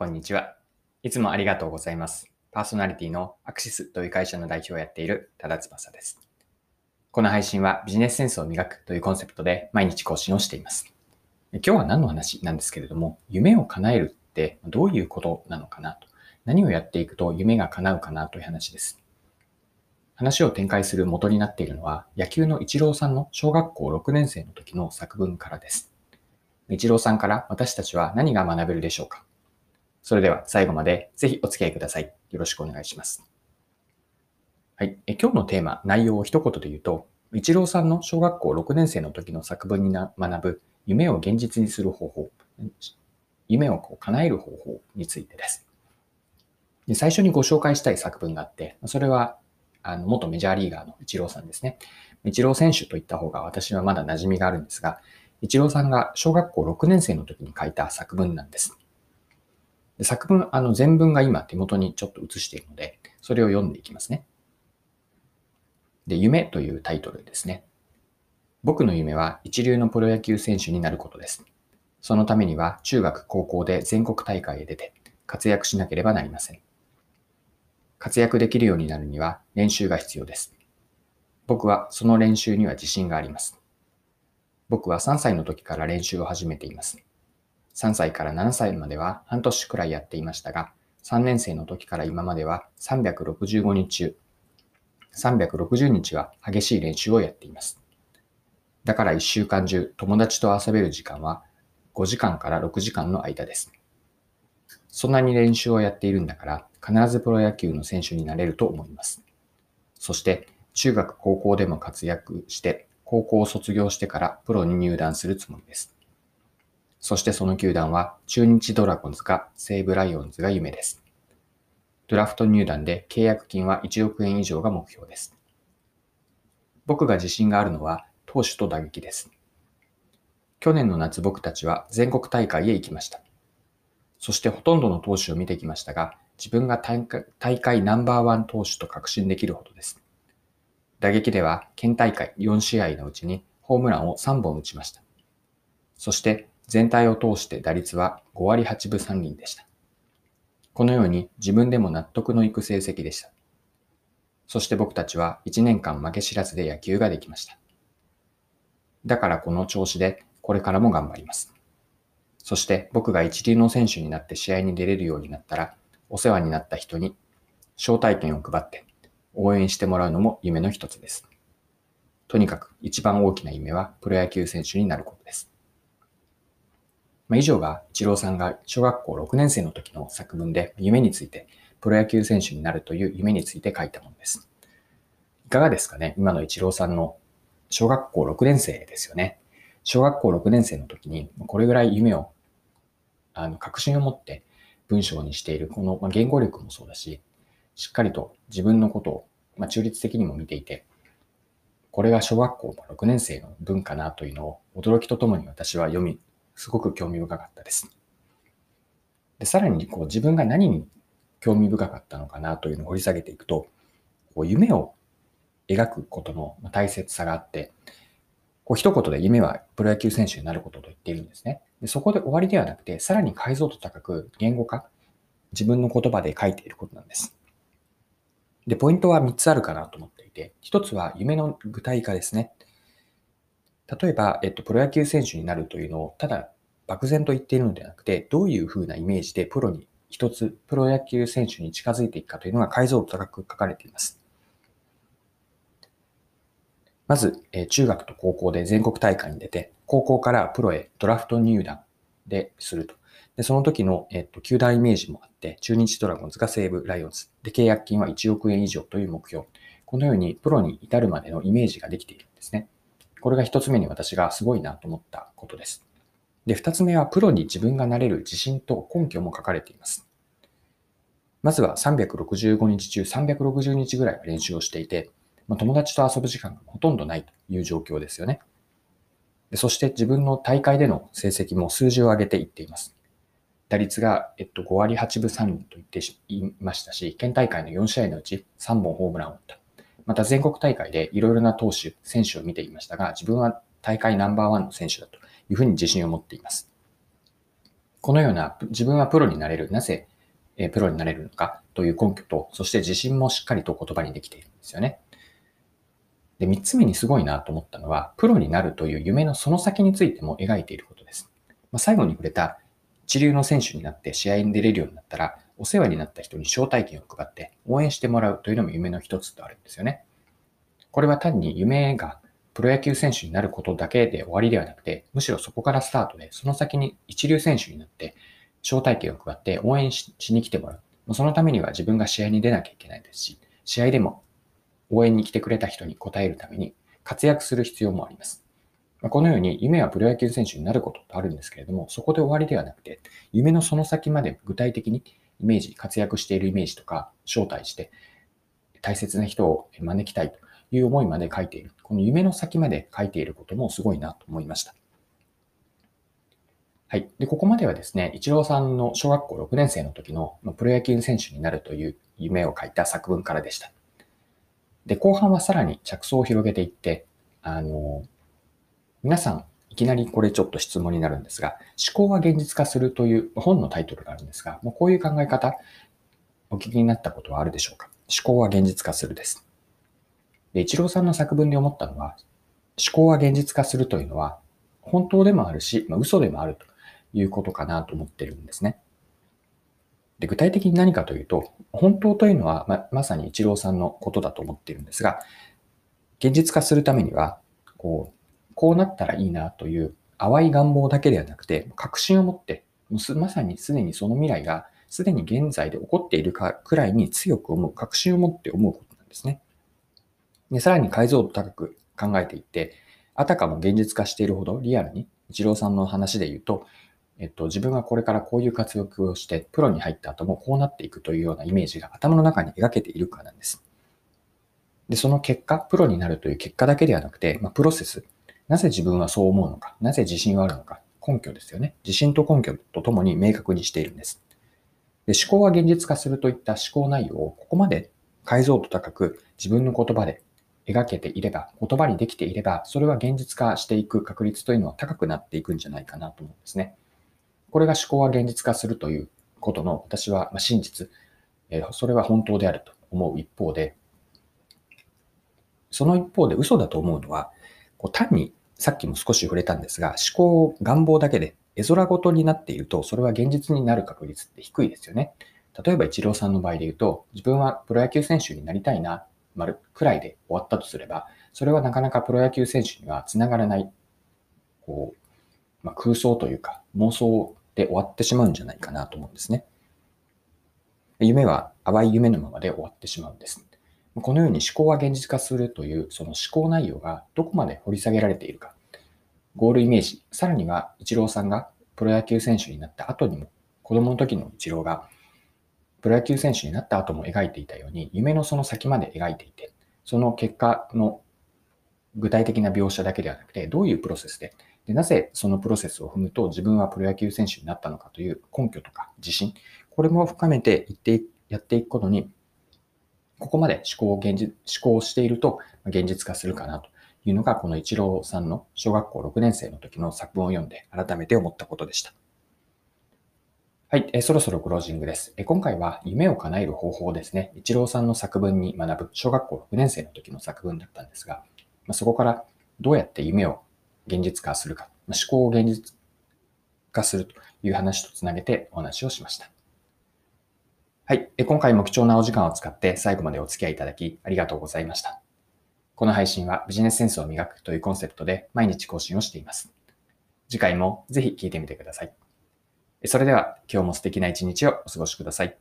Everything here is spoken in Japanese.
こんにちは。いつもありがとうございます。パーソナリティのアクシスという会社の代表をやっている多田翼です。この配信はビジネスセンスを磨くというコンセプトで毎日更新をしています。今日は何の話なんですけれども、夢を叶えるってどういうことなのかなと。何をやっていくと夢が叶うかなという話です。話を展開する元になっているのは、野球のイチローさんの小学校6年生の時の作文からです。イチローさんから私たちは何が学べるでしょうか？それでは最後までぜひお付き合いください。よろしくお願いします。はい。え今日のテーマ、内容を一言で言うと、イチローさんの小学校6年生の時の作文にな学ぶ夢を現実にする方法、夢をこう叶える方法についてです。で最初にご紹介したい作文があって、それはあの元メジャーリーガーのイチローさんですね。イチロー選手といった方が私はまだ馴染みがあるんですが、イチローさんが小学校6年生の時に書いた作文なんです。作文、あの全文が今手元にちょっと映しているので、それを読んでいきますね。で、夢というタイトルですね。僕の夢は一流のプロ野球選手になることです。そのためには中学、高校で全国大会へ出て活躍しなければなりません。活躍できるようになるには練習が必要です。僕はその練習には自信があります。僕は3歳の時から練習を始めています。3歳から7歳までは半年くらいやっていましたが、3年生の時から今までは365日中、360日は激しい練習をやっています。だから1週間中友達と遊べる時間は5時間から6時間の間です。そんなに練習をやっているんだから必ずプロ野球の選手になれると思います。そして中学高校でも活躍して高校を卒業してからプロに入団するつもりです。そしてその球団は中日ドラゴンズか西武ライオンズが夢です。ドラフト入団で契約金は1億円以上が目標です。僕が自信があるのは投手と打撃です。去年の夏僕たちは全国大会へ行きました。そしてほとんどの投手を見てきましたが、自分が大会ナンバーワン投手と確信できるほどです。打撃では県大会4試合のうちにホームランを3本打ちました。そして全体を通して打率は5割8分3厘でした。このように自分でも納得のいく成績でした。そして僕たちは1年間負け知らずで野球ができました。だからこの調子でこれからも頑張ります。そして僕が一流の選手になって試合に出れるようになったら、お世話になった人に招待券を配って応援してもらうのも夢の一つです。とにかく一番大きな夢はプロ野球選手になることです。まあ、以上がイチローさんが小学校6年生の時の作文で夢についてプロ野球選手になるという夢について書いたものです。いかがですかね今のイチローさんの小学校6年生ですよね。小学校6年生の時にこれぐらい夢をあの確信を持って文章にしているこの、ま、言語力もそうだし、しっかりと自分のことを、まあ、中立的にも見ていて、これが小学校6年生の文かなというのを驚きとともに私は読み、すごく興味深かったです。でさらにこう自分が何に興味深かったのかなというのを掘り下げていくと、こう夢を描くことの大切さがあって、こう一言で夢はプロ野球選手になることと言っているんですね。でそこで終わりではなくて、さらに解像度高く言語化、自分の言葉で書いていることなんです。で、ポイントは3つあるかなと思っていて、1つは夢の具体化ですね。例えば、えっと、プロ野球選手になるというのを、ただ漠然と言っているのではなくて、どういうふうなイメージでプロに一つ、プロ野球選手に近づいていくかというのが解像度高く書かれています。まず、え中学と高校で全国大会に出て、高校からプロへドラフト入団ですると。で、その時の、えっと、球団イメージもあって、中日ドラゴンズが西武ライオンズ。で、契約金は1億円以上という目標。このようにプロに至るまでのイメージができているんですね。これが一つ目に私がすごいなと思ったことです。で、二つ目はプロに自分がなれる自信と根拠も書かれています。まずは365日中360日ぐらい練習をしていて、まあ、友達と遊ぶ時間がほとんどないという状況ですよね。でそして自分の大会での成績も数字を上げていっています。打率が、えっと、5割8分3厘と言っていましたし、県大会の4試合のうち3本ホームランを打った。また全国大会でいろいろな投手、選手を見ていましたが、自分は大会ナンバーワンの選手だというふうに自信を持っています。このような自分はプロになれる、なぜプロになれるのかという根拠と、そして自信もしっかりと言葉にできているんですよね。で、三つ目にすごいなと思ったのは、プロになるという夢のその先についても描いていることです。まあ、最後に触れた一流の選手になって試合に出れるようになったら、お世話になった人に招待券を配って応援してもらうというのも夢の一つとあるんですよね。これは単に夢がプロ野球選手になることだけで終わりではなくて、むしろそこからスタートで、その先に一流選手になって、招待券を配って応援しに来てもらう。そのためには自分が試合に出なきゃいけないですし、試合でも応援に来てくれた人に応えるために活躍する必要もあります。このように夢はプロ野球選手になることとあるんですけれども、そこで終わりではなくて、夢のその先まで具体的にイメージ、活躍しているイメージとか招待して、大切な人を招きたいという思いまで書いている。この夢の先まで書いていることもすごいなと思いました。はい。で、ここまではですね、一郎さんの小学校6年生の時のプロ野球選手になるという夢を書いた作文からでした。で、後半はさらに着想を広げていって、あの、皆さん、いきなりこれちょっと質問になるんですが、思考は現実化するという本のタイトルがあるんですが、もうこういう考え方、お聞きになったことはあるでしょうか？思考は現実化するです。で、一郎さんの作文で思ったのは、思考は現実化するというのは、本当でもあるし、まあ、嘘でもあるということかなと思ってるんですね。で、具体的に何かというと、本当というのはままさに一郎さんのことだと思っているんですが、現実化するためには、こう、こうなったらいいなという淡い願望だけではなくて、確信を持って、もうまさにすでにその未来がすでに現在で起こっているかくらいに強く思う、確信を持って思うことなんですね。で、さらに解像度高く考えていって、あたかも現実化しているほどリアルに、一郎さんの話で言うと、えっと、自分がこれからこういう活躍をして、プロに入った後もこうなっていくというようなイメージが頭の中に描けているからなんです。で、その結果、プロになるという結果だけではなくて、まあ、プロセス、なぜ自分はそう思うのか、なぜ自信はあるのか、根拠ですよね。自信と根拠とともに明確にしているんです。で思考は現実化するといった思考内容をここまで解像度高く自分の言葉で描けていれば、言葉にできていれば、それは現実化していく確率というのは高くなっていくんじゃないかなと思うんですね。これが思考は現実化するということの私は真実、それは本当であると思う一方で、その一方で嘘だと思うのは、こう単にさっきも少し触れたんですが、思考、願望だけで絵空事になっていると、それは現実になる確率って低いですよね。例えば、イチローさんの場合で言うと、自分はプロ野球選手になりたいな、丸くらいで終わったとすれば、それはなかなかプロ野球選手にはつながらない、こう、まあ、空想というか妄想で終わってしまうんじゃないかなと思うんですね。夢は淡い夢のままで終わってしまうんです。このように思考は現実化するというその思考内容がどこまで掘り下げられているか。ゴールイメージ、さらにはイチローさんがプロ野球選手になった後にも、子供の時のイチローがプロ野球選手になった後も描いていたように、夢のその先まで描いていて、その結果の具体的な描写だけではなくて、どういうプロセスで、でなぜそのプロセスを踏むと自分はプロ野球選手になったのかという根拠とか自信、これも深めていってやっていくことにここまで思考を現実、思考をしていると現実化するかなというのが、この一郎さんの小学校6年生の時の作文を読んで改めて思ったことでした。はい、えそろそろクロージングです。え今回は夢を叶える方法ですね。一郎さんの作文に学ぶ小学校6年生の時の作文だったんですが、まそこからどうやって夢を現実化するか、ま思考を現実化するという話とつなげてお話をしました。はい。今回も貴重なお時間を使って最後までお付き合いいただきありがとうございました。この配信はビジネスセンスを磨くというコンセプトで毎日更新をしています。次回もぜひ聴いてみてください。それでは今日も素敵な一日をお過ごしください。